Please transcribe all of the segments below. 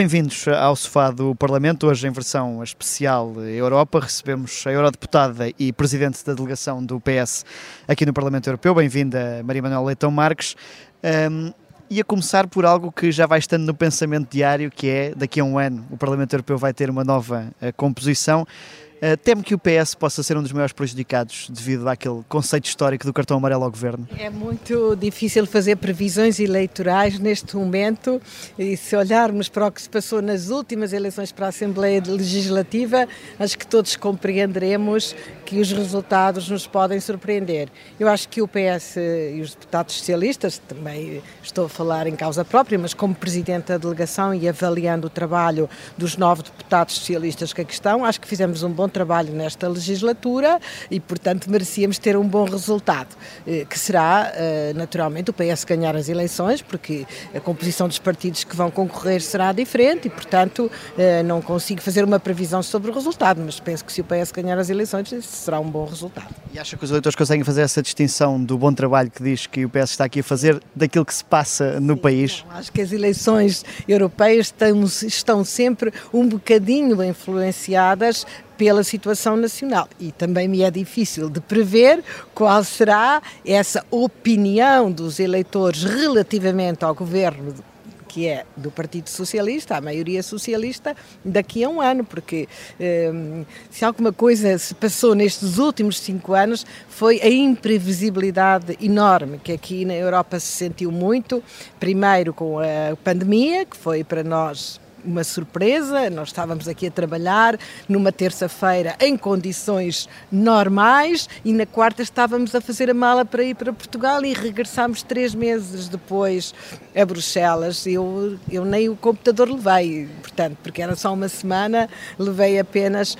Bem-vindos ao sofá do Parlamento, hoje em versão especial Europa. Recebemos a eurodeputada e presidente da delegação do PS aqui no Parlamento Europeu. Bem-vinda, Maria Manuela Leitão Marques. Um, e a começar por algo que já vai estando no pensamento diário, que é daqui a um ano o Parlamento Europeu vai ter uma nova uh, composição. Uh, temo que o PS possa ser um dos maiores prejudicados devido àquele conceito histórico do cartão amarelo ao governo? É muito difícil fazer previsões eleitorais neste momento e se olharmos para o que se passou nas últimas eleições para a Assembleia Legislativa, acho que todos compreenderemos que os resultados nos podem surpreender. Eu acho que o PS e os deputados socialistas, também estou a falar em causa própria, mas como Presidente da Delegação e avaliando o trabalho dos nove deputados socialistas que aqui estão, acho que fizemos um bom trabalho nesta legislatura e, portanto, merecíamos ter um bom resultado, eh, que será, eh, naturalmente, o PS ganhar as eleições, porque a composição dos partidos que vão concorrer será diferente e, portanto, eh, não consigo fazer uma previsão sobre o resultado, mas penso que se o PS ganhar as eleições, será um bom resultado. E acha que os eleitores conseguem fazer essa distinção do bom trabalho que diz que o PS está aqui a fazer daquilo que se passa no Sim, país? Não, acho que as eleições europeias estão, estão sempre um bocadinho influenciadas pela situação nacional. E também me é difícil de prever qual será essa opinião dos eleitores relativamente ao governo que é do Partido Socialista, a maioria socialista, daqui a um ano, porque um, se alguma coisa se passou nestes últimos cinco anos foi a imprevisibilidade enorme que aqui na Europa se sentiu muito, primeiro com a pandemia, que foi para nós uma surpresa. Nós estávamos aqui a trabalhar numa terça-feira em condições normais e na quarta estávamos a fazer a mala para ir para Portugal e regressámos três meses depois a Bruxelas. Eu, eu nem o computador levei, portanto, porque era só uma semana, levei apenas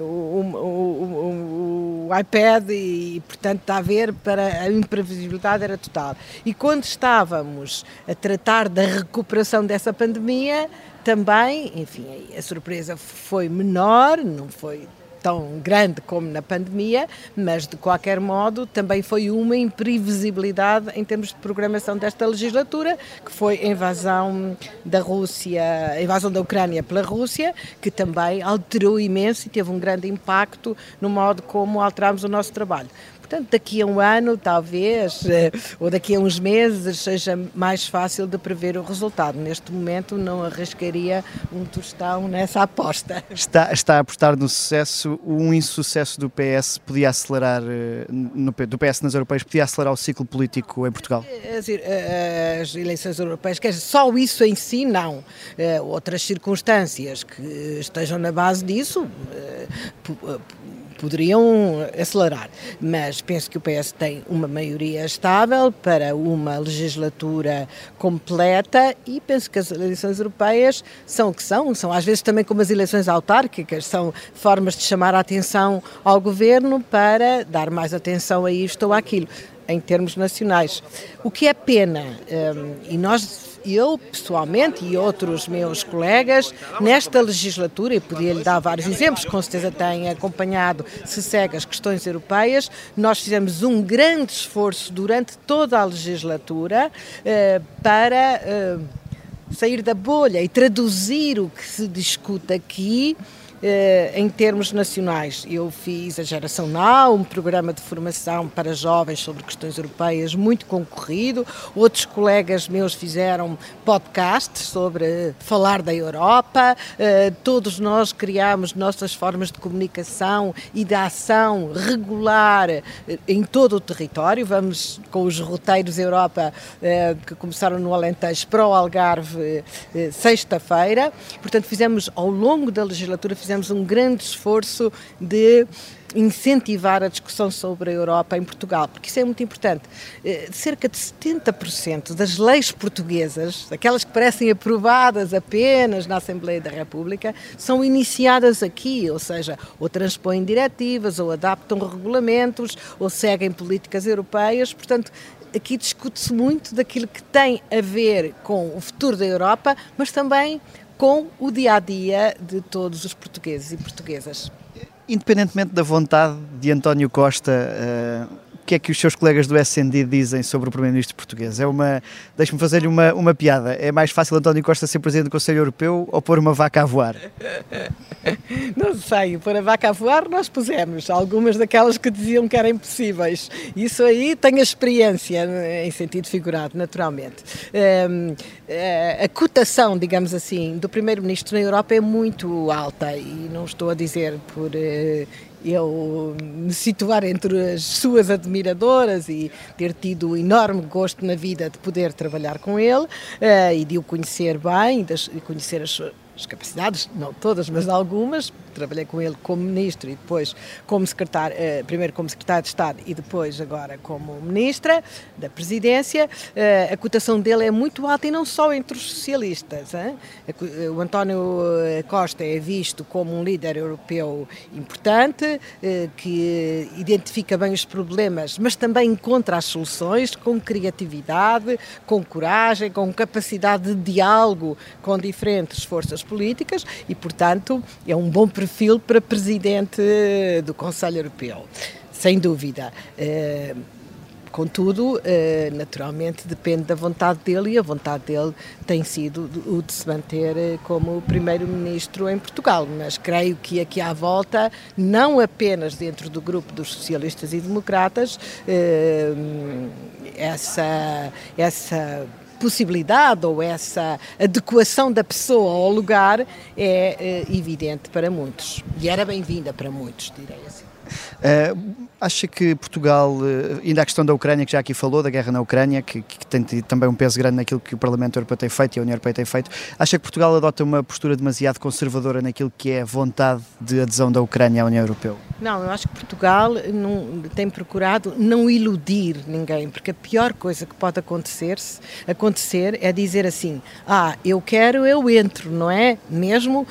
o, o, o, iPad e, portanto, está a ver, para a imprevisibilidade era total. E quando estávamos a tratar da recuperação dessa pandemia, também, enfim, a surpresa foi menor, não foi tão grande como na pandemia, mas de qualquer modo também foi uma imprevisibilidade em termos de programação desta legislatura, que foi a invasão da Rússia, a invasão da Ucrânia pela Rússia, que também alterou imenso e teve um grande impacto no modo como alterámos o nosso trabalho. Portanto, daqui a um ano, talvez, eh, ou daqui a uns meses, seja mais fácil de prever o resultado. Neste momento, não arriscaria um tostão nessa aposta. Está, está a apostar no sucesso. Um insucesso do PS podia acelerar, eh, no, do PS nas europeias, podia acelerar o ciclo político em Portugal? Eh, as eleições europeias, quer dizer, só isso em si, não. Outras circunstâncias que estejam na base disso poderiam acelerar. Mas penso que o PS tem uma maioria estável para uma legislatura completa e penso que as eleições europeias são o que são, são às vezes também como as eleições autárquicas, são formas de chamar a atenção ao governo para dar mais atenção a isto ou àquilo em termos nacionais. O que é pena, um, e nós eu pessoalmente e outros meus colegas, nesta legislatura, e podia-lhe dar vários exemplos, com certeza têm acompanhado se segue as questões europeias, nós fizemos um grande esforço durante toda a legislatura uh, para uh, sair da bolha e traduzir o que se discute aqui eh, em termos nacionais. Eu fiz a Geração Now, um programa de formação para jovens sobre questões europeias muito concorrido. Outros colegas meus fizeram podcasts sobre falar da Europa. Eh, todos nós criámos nossas formas de comunicação e de ação regular eh, em todo o território. Vamos com os roteiros Europa que começaram no Alentejo para o Algarve sexta-feira. Portanto, fizemos ao longo da legislatura fizemos um grande esforço de incentivar a discussão sobre a Europa em Portugal, porque isso é muito importante. Eh, cerca de 70% das leis portuguesas, aquelas que parecem aprovadas apenas na Assembleia da República, são iniciadas aqui, ou seja, ou transpõem diretivas, ou adaptam regulamentos, ou seguem políticas europeias. Portanto, aqui discute-se muito daquilo que tem a ver com o futuro da Europa, mas também com o dia a dia de todos os portugueses e portuguesas. Independentemente da vontade de António Costa uh, que é que os seus colegas do SND dizem sobre o Primeiro-Ministro português? É uma. Deixe-me fazer-lhe uma, uma piada. É mais fácil António Costa ser Presidente do Conselho Europeu ou pôr uma vaca a voar? Não sei, pôr a vaca a voar nós pusemos. Algumas daquelas que diziam que eram impossíveis. Isso aí tem a experiência, em sentido figurado, naturalmente. Um, eh, a cotação, digamos assim, do Primeiro-Ministro na Europa é muito alta e não estou a dizer por uh, eu me situar entre as suas admiradoras e ter tido enorme gosto na vida de poder trabalhar com ele uh, e de o conhecer bem, de conhecer as suas as capacidades, não todas, mas algumas. Trabalhei com ele como ministro e depois como secretário, eh, primeiro como secretário de Estado e depois agora como ministra da presidência. Eh, a cotação dele é muito alta e não só entre os socialistas. O António eh, Costa é visto como um líder europeu importante, que identifica bem os problemas, mas também encontra as soluções com criatividade, com coragem, com capacidade de diálogo com diferentes forças políticas e, portanto, é um bom perfil para presidente do Conselho Europeu, sem dúvida. Eh, contudo, eh, naturalmente depende da vontade dele e a vontade dele tem sido o de se manter eh, como primeiro-ministro em Portugal. Mas creio que aqui à volta, não apenas dentro do grupo dos socialistas e democratas, essa, essa possibilidade ou essa adequação da pessoa ao lugar é, é evidente para muitos. E era bem-vinda para muitos, direi assim. Uh, acha que Portugal, uh, ainda a questão da Ucrânia, que já aqui falou, da guerra na Ucrânia, que, que tem também um peso grande naquilo que o Parlamento Europeu tem feito e a União Europeia tem feito, acha que Portugal adota uma postura demasiado conservadora naquilo que é a vontade de adesão da Ucrânia à União Europeia? Não, eu acho que Portugal não, tem procurado não iludir ninguém, porque a pior coisa que pode acontecer, acontecer é dizer assim: ah, eu quero, eu entro, não é? Mesmo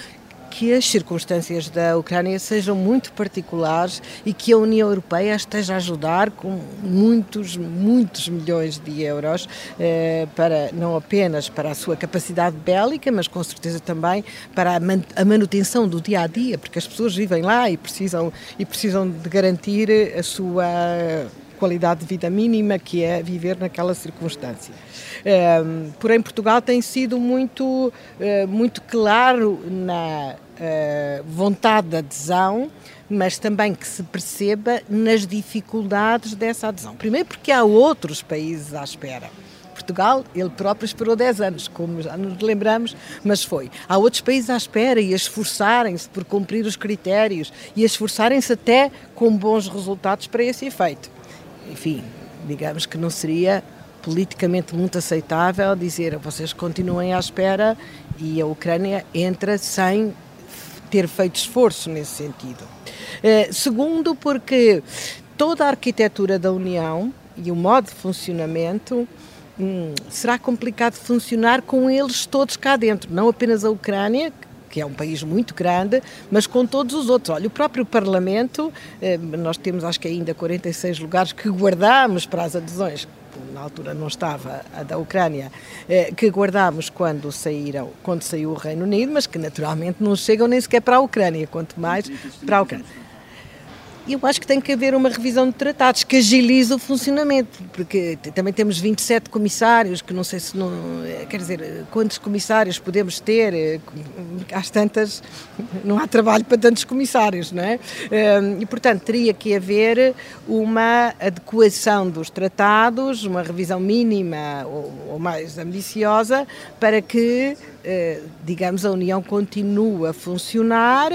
que as circunstâncias da Ucrânia sejam muito particulares e que a União Europeia esteja a ajudar com muitos, muitos milhões de euros eh, para não apenas para a sua capacidade bélica, mas com certeza também para a manutenção do dia a dia, porque as pessoas vivem lá e precisam e precisam de garantir a sua qualidade de vida mínima que é viver naquela circunstância. Um, porém, Portugal tem sido muito, uh, muito claro na uh, vontade de adesão, mas também que se perceba nas dificuldades dessa adesão. Primeiro, porque há outros países à espera. Portugal, ele próprio esperou 10 anos, como já nos lembramos, mas foi. Há outros países à espera e a esforçarem-se por cumprir os critérios e a esforçarem-se até com bons resultados para esse efeito. Enfim, digamos que não seria politicamente muito aceitável dizer vocês continuem à espera e a Ucrânia entra sem ter feito esforço nesse sentido. Uh, segundo, porque toda a arquitetura da União e o modo de funcionamento hum, será complicado funcionar com eles todos cá dentro, não apenas a Ucrânia, que é um país muito grande, mas com todos os outros. Olha, o próprio Parlamento, eh, nós temos acho que ainda 46 lugares que guardamos para as adesões, na altura não estava a da Ucrânia, eh, que guardámos quando saíram, quando saiu o Reino Unido, mas que naturalmente não chegam nem sequer para a Ucrânia, quanto mais para a Ucrânia eu acho que tem que haver uma revisão de tratados que agilize o funcionamento, porque também temos 27 comissários, que não sei se não. Eh, quer dizer, quantos comissários podemos ter? Eh, às tantas, não há trabalho para tantos comissários, não é? Eh, e, portanto, teria que haver uma adequação dos tratados, uma revisão mínima ou, mais ambiciosa, para que, digamos, a União continue a funcionar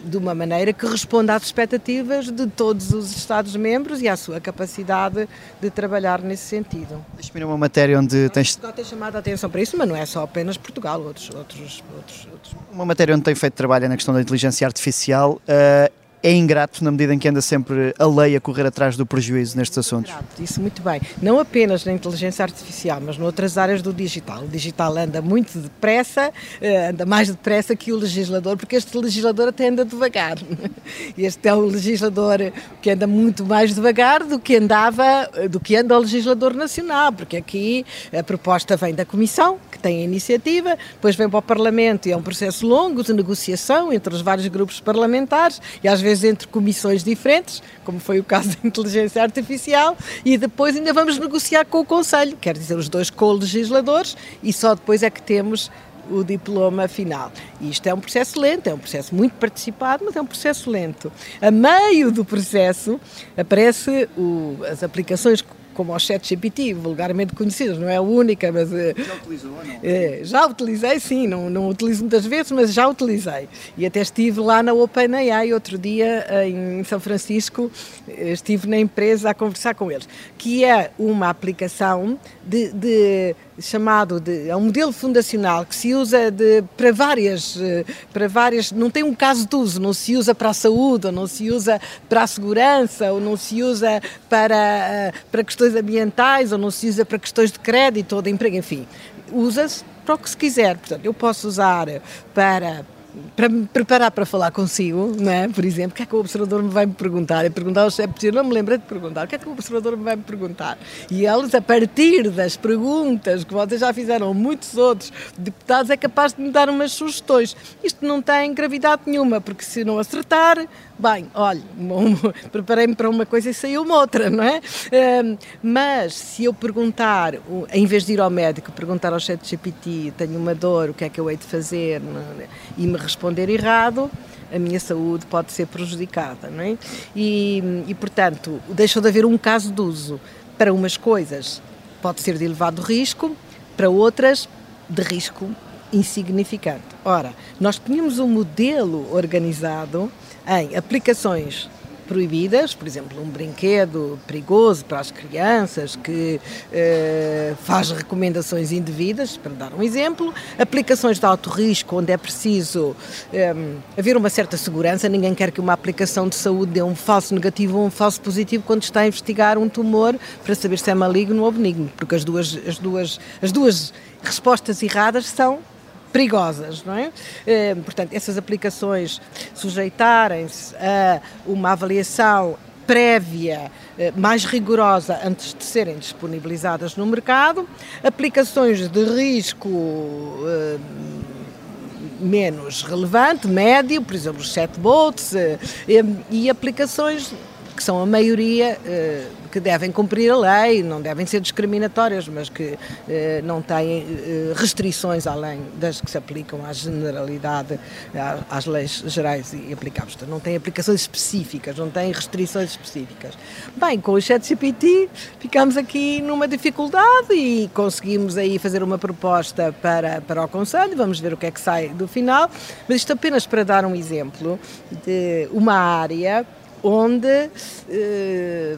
de uma maneira que responda às expectativas de todos os Estados-membros e à sua capacidade de trabalhar nesse sentido. Deixa-me uma matéria onde tens... Portugal tem chamado a atenção para isso, mas não é só apenas Portugal, outros, outros, outros, outros. Uma matéria onde tem feito trabalho na questão da inteligência artificial. Uh, é ingrato na medida em que anda sempre a lei a correr atrás do prejuízo nestes assuntos. Ingrato, isso muito bem. Não apenas na inteligência artificial, mas noutras áreas do digital. O digital anda muito depressa, eh, anda mais depressa que o legislador, porque este legislador até anda devagar. Este é um legislador que anda muito mais devagar do que andava, do que anda o legislador nacional, porque aqui a proposta vem da Comissão, que tem a iniciativa, depois vem para o Parlamento e é um processo longo de negociação entre os vários grupos parlamentares e às vezes entre comissões diferentes, como foi o caso da inteligência artificial, e depois ainda vamos negociar com o Conselho, quer dizer, os dois co-legisladores, e só depois é que temos o diploma final. E isto é um processo lento, é um processo muito participado, mas é um processo lento. A meio do processo aparece o, as aplicações como o ChatGPT, vulgarmente conhecidas, não é a única, mas... Eh, já utilizou ou não? É, já utilizei, sim, não, não utilizo muitas vezes, mas já utilizei. E até estive lá na OpenAI outro dia em São Francisco, eh, estive na empresa a conversar com eles, que é uma aplicação de, de chamado de é um modelo fundacional que se usa de, para várias para várias não tem um caso de uso não se usa para a saúde ou não se usa para a segurança ou não se usa para para questões questões ambientais ou não se usa para questões de crédito ou de emprego, enfim, usa-se para o que se quiser. Portanto, eu posso usar para para me preparar para falar consigo, não é? por exemplo, o que é que o observador me vai me perguntar? É perguntar ao chefe, não me lembrei de perguntar, o que é que o observador me vai me perguntar? E eles, a partir das perguntas que vocês já fizeram, muitos outros deputados, é capaz de me dar umas sugestões. Isto não tem gravidade nenhuma, porque se não acertar, bem, olha, preparei-me para uma coisa e saiu uma outra, não é? mas se eu perguntar, em vez de ir ao médico, perguntar ao chat GPT, tenho uma dor, o que é que eu hei de fazer? É? E me responder errado, a minha saúde pode ser prejudicada, não é? E, e portanto, deixou de haver um caso de uso. Para umas coisas pode ser de elevado risco, para outras de risco insignificante. Ora, nós tínhamos um modelo organizado em aplicações proibidas, por exemplo, um brinquedo perigoso para as crianças que eh, faz recomendações indevidas, para dar um exemplo, aplicações de alto risco, onde é preciso eh, haver uma certa segurança, ninguém quer que uma aplicação de saúde dê um falso negativo ou um falso positivo quando está a investigar um tumor para saber se é maligno ou benigno, porque as duas, as duas, as duas respostas erradas são perigosas, não é? Eh, portanto, essas aplicações sujeitarem-se a uma avaliação prévia eh, mais rigorosa antes de serem disponibilizadas no mercado, aplicações de risco eh, menos relevante, médio, por exemplo, os chatbots, e aplicações que são a maioria que devem cumprir a lei, não devem ser discriminatórias, mas que eh, não têm eh, restrições além das que se aplicam à generalidade, às leis gerais e aplicáveis. Não têm aplicações específicas, não têm restrições específicas. Bem, com o ChatGPT ficamos aqui numa dificuldade e conseguimos aí fazer uma proposta para, para o Conselho, vamos ver o que é que sai do final, mas isto apenas para dar um exemplo de uma área onde eh,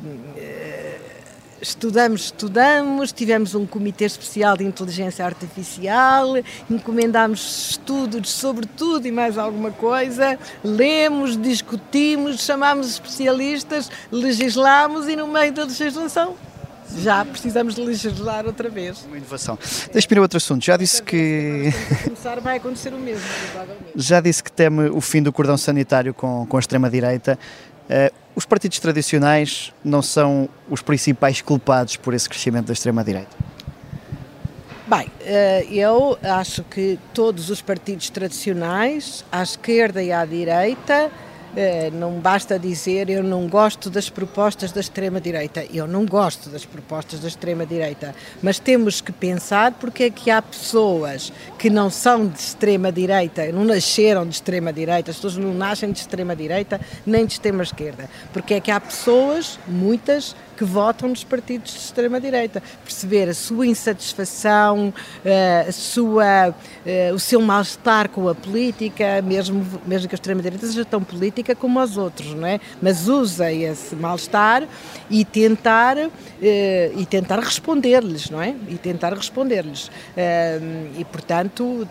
estudamos, estudamos, tivemos um comitê especial de inteligência artificial, encomendámos estudos sobre tudo e mais alguma coisa, lemos, discutimos, chamámos especialistas, legislamos e no meio da legislação já precisamos de legislar outra vez. Uma inovação. Deixa-me ir a outro assunto. Já disse que. começar, vai acontecer o mesmo, Já disse que teme o fim do cordão sanitário com, com a extrema-direita. Uh, os partidos tradicionais não são os principais culpados por esse crescimento da extrema-direita? Bem, uh, eu acho que todos os partidos tradicionais, à esquerda e à direita, eh, não basta dizer eu não gosto das propostas da extrema-direita. Eu não gosto das propostas da extrema-direita, mas temos que pensar porque é que há pessoas que não são de extrema-direita, não nasceram de extrema-direita, as pessoas não nascem de extrema-direita nem de extrema-esquerda. Porque é que há pessoas, muitas, que votam nos partidos de extrema-direita. Perceber a sua insatisfação, eh, a sua, eh, o seu mal-estar com a política, mesmo, mesmo que a extrema-direita seja tão política como os outros, não é? Mas usa esse mal-estar e tentar, eh, e tentar responder-lhes, não é? E tentar responder-lhes. E, portanto,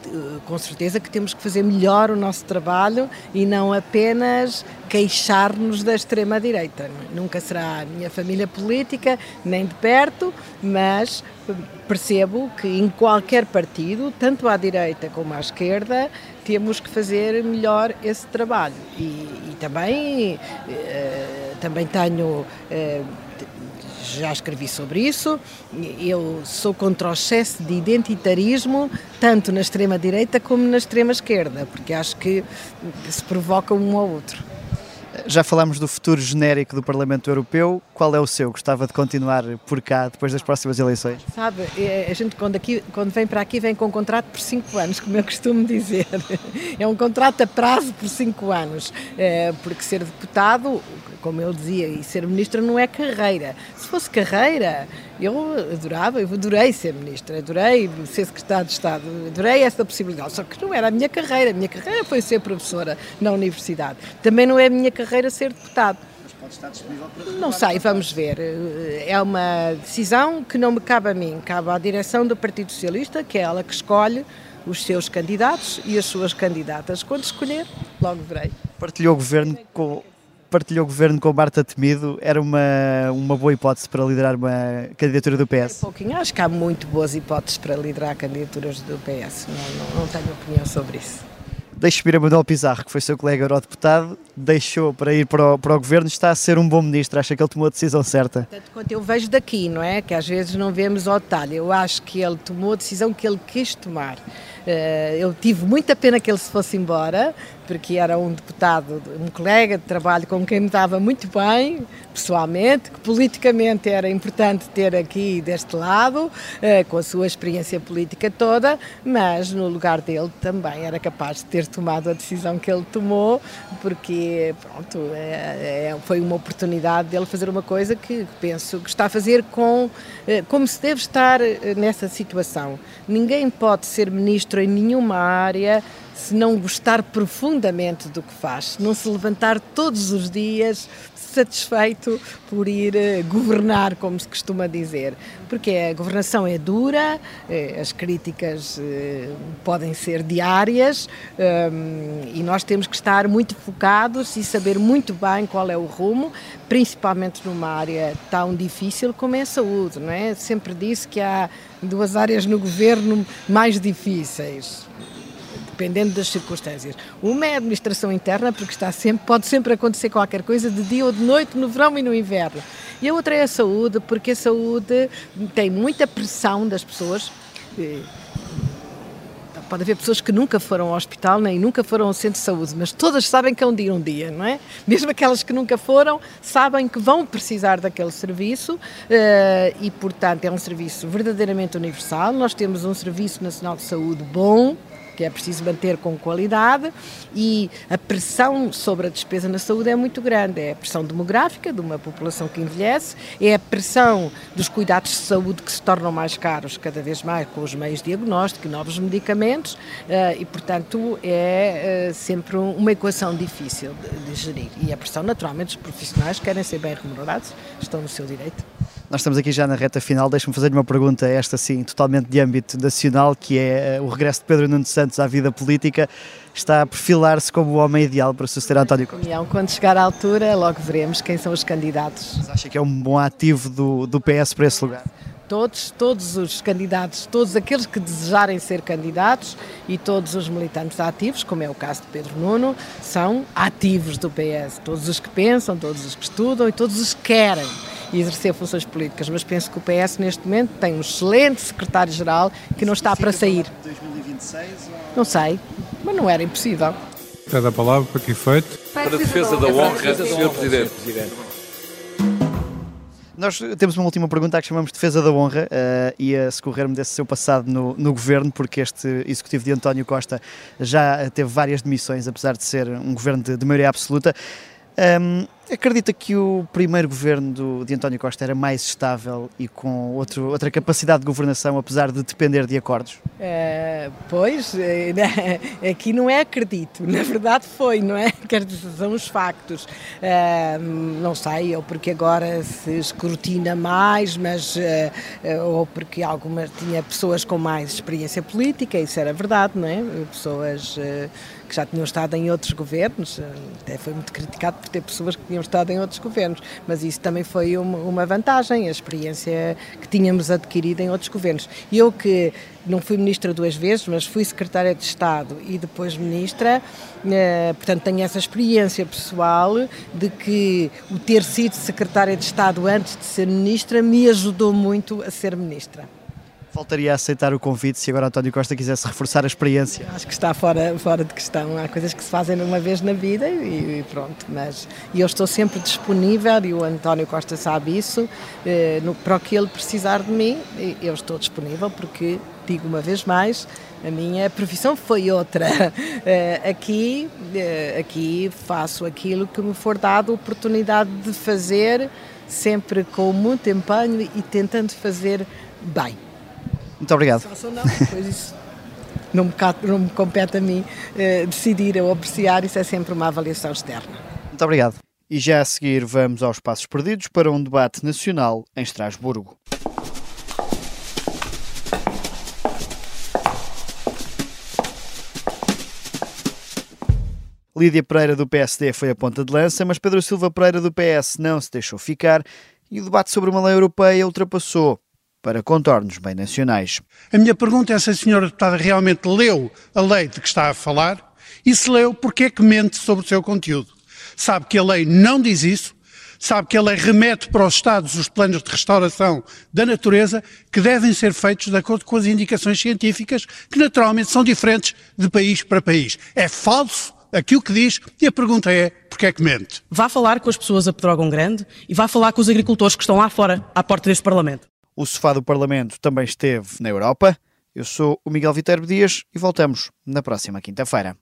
com certeza que temos que fazer melhor o nosso trabalho e não apenas queixar-nos da extrema-direita. Nunca será a minha família política, nem de perto, mas percebo que em qualquer partido, tanto à direita como à esquerda, temos que fazer melhor esse trabalho. E, e também, eh, também tenho. Eh, já escrevi sobre isso. Eu sou contra o excesso de identitarismo, tanto na extrema-direita como na extrema-esquerda, porque acho que se provoca um ao outro. Já falámos do futuro genérico do Parlamento Europeu. Qual é o seu? Gostava de continuar por cá depois das próximas eleições? Sabe, é, a gente quando, aqui, quando vem para aqui vem com um contrato por cinco anos, como eu costumo dizer. É um contrato a prazo por cinco anos, é, porque ser deputado, como eu dizia, e ser ministro não é carreira. Se fosse carreira, eu adorava, eu adorei ser ministra, adorei ser secretário de Estado, adorei essa possibilidade, só que não era a minha carreira, a minha carreira foi ser professora na universidade. Também não é a minha carreira ser deputado. Mas pode estar disponível para Não sei, vamos ver. É uma decisão que não me cabe a mim, cabe à direção do Partido Socialista, que é ela que escolhe os seus candidatos e as suas candidatas. Quando escolher, logo verei. Partilhou o governo com partilhou o governo com Marta Temido, era uma, uma boa hipótese para liderar uma candidatura do PS? Um pouquinho, acho que há muito boas hipóteses para liderar candidaturas do PS, não, não, não tenho opinião sobre isso. Deixe vir a Manuel Pizarro, que foi seu colega eurodeputado, deixou para ir para o, para o governo, está a ser um bom ministro, acha que ele tomou a decisão certa? Tanto quanto eu vejo daqui, não é? Que às vezes não vemos ao detalhe. Eu acho que ele tomou a decisão que ele quis tomar. Eh, eu tive muita pena que ele se fosse embora, porque era um deputado, um colega de trabalho com quem me dava muito bem, pessoalmente, que politicamente era importante ter aqui deste lado, eh, com a sua experiência política toda, mas no lugar dele também era capaz de ter tomado a decisão que ele tomou, porque pronto, é, foi uma oportunidade dele fazer uma coisa que penso que está a fazer com eh, como se deve estar nessa situação. Ninguém pode ser ministro em nenhuma área se não gostar profundamente do que faz, se não se levantar todos os dias satisfeito por ir eh, governar, como se costuma dizer. Porque a governação é dura, eh, as críticas eh, podem ser diárias ehm, e nós temos que estar muito focados e saber muito bem qual é o rumo, principalmente numa área tão difícil como é a saúde, não é? Sempre disse que há duas áreas no governo mais difíceis dependendo das circunstâncias. Uma é a administração interna, porque está sempre, pode sempre acontecer qualquer coisa de dia ou de noite, no verão e no inverno. E a outra é a saúde, porque a saúde tem muita pressão das pessoas. Pode haver pessoas que nunca foram ao hospital nem nunca foram ao centro de saúde, mas todas sabem que é um dia um dia, não é? Mesmo aquelas que nunca foram, sabem que vão precisar daquele serviço eh, e, portanto, é um serviço verdadeiramente universal. Nós temos um Serviço Nacional de Saúde bom, que é preciso manter com qualidade e a pressão sobre a despesa na saúde é muito grande. É a pressão demográfica de uma população que envelhece, é a pressão dos cuidados de saúde que se tornam mais caros cada vez mais com os meios de diagnóstico e novos medicamentos eh, e, portanto, é eh, sempre uma equação difícil de gerir. E a pressão, naturalmente, dos profissionais que querem ser bem remunerados, estão no seu direito. Nós estamos aqui já na reta final, deixe-me fazer-lhe uma pergunta, esta sim, totalmente de âmbito nacional, que é o regresso de Pedro Nuno Santos à vida política. Está a perfilar-se como o homem ideal para suceder António Costa? Quando chegar à altura, logo veremos quem são os candidatos. Mas acha que é um bom ativo do, do PS para esse lugar? Todos, todos os candidatos, todos aqueles que desejarem ser candidatos e todos os militantes ativos, como é o caso de Pedro Nuno, são ativos do PS. Todos os que pensam, todos os que estudam e todos os que querem exercer funções políticas. Mas penso que o PS neste momento tem um excelente secretário-geral que não está para sair. 2026? Não sei, mas não era impossível. Pede a palavra para que efeito? Para a defesa da honra, Sr. Presidente. Nós temos uma última pergunta que chamamos de defesa da honra uh, e a socorrer-me desse seu passado no, no, governo, porque este executivo de António Costa já teve várias demissões, apesar de ser um governo de, de maioria absoluta. Um, acredita que o primeiro governo do, de António Costa era mais estável e com outro, outra capacidade de governação, apesar de depender de acordos? Uh, pois, uh, aqui não é acredito, na verdade foi, não é? Quer dizer, são os factos. Uh, não sei, ou porque agora se escrutina mais, mas ou porque algumas tinha pessoas com mais experiência política, isso era verdade, não é? Pessoas que já tinham estado em outros governos, até foi muito criticado por ter pessoas que tinham estado em outros governos, mas isso também foi uma, uma vantagem, a experiência que tínhamos adquirido em outros governos. Eu que não fui ministra duas vezes, mas fui secretária de Estado e depois ministra, eh, portanto tenho essa experiência pessoal de que o ter sido secretária de Estado antes de ser ministra me ajudou muito a ser ministra. Voltaria a aceitar o convite se agora António Costa quisesse reforçar a experiência? Acho que está fora, fora de questão. Há coisas que se fazem uma vez na vida e, e pronto. Mas e eu estou sempre disponível e o António Costa sabe isso. Eh, no, para o que ele precisar de mim, eu estou disponível porque, digo uma vez mais, a minha profissão foi outra. Eh, aqui, eh, aqui faço aquilo que me for dado oportunidade de fazer, sempre com muito empenho e tentando fazer bem. Muito obrigado. Não, pois isso não me, não me compete a mim eh, decidir ou apreciar, isso é sempre uma avaliação externa. Muito obrigado. E já a seguir vamos aos passos perdidos para um debate nacional em Estrasburgo. Lídia Pereira do PSD foi a ponta de lança, mas Pedro Silva Pereira do PS não se deixou ficar e o debate sobre uma lei europeia ultrapassou para contornos bem nacionais. A minha pergunta é se a senhora deputada realmente leu a lei de que está a falar e se leu, porque é que mente sobre o seu conteúdo. Sabe que a lei não diz isso, sabe que a lei remete para os Estados os planos de restauração da natureza que devem ser feitos de acordo com as indicações científicas, que naturalmente são diferentes de país para país. É falso aquilo que diz e a pergunta é porque é que mente? Vá falar com as pessoas a Pedrógão Grande e vá falar com os agricultores que estão lá fora, à porta deste Parlamento. O sofá do Parlamento também esteve na Europa. Eu sou o Miguel Viterbo Dias e voltamos na próxima quinta-feira.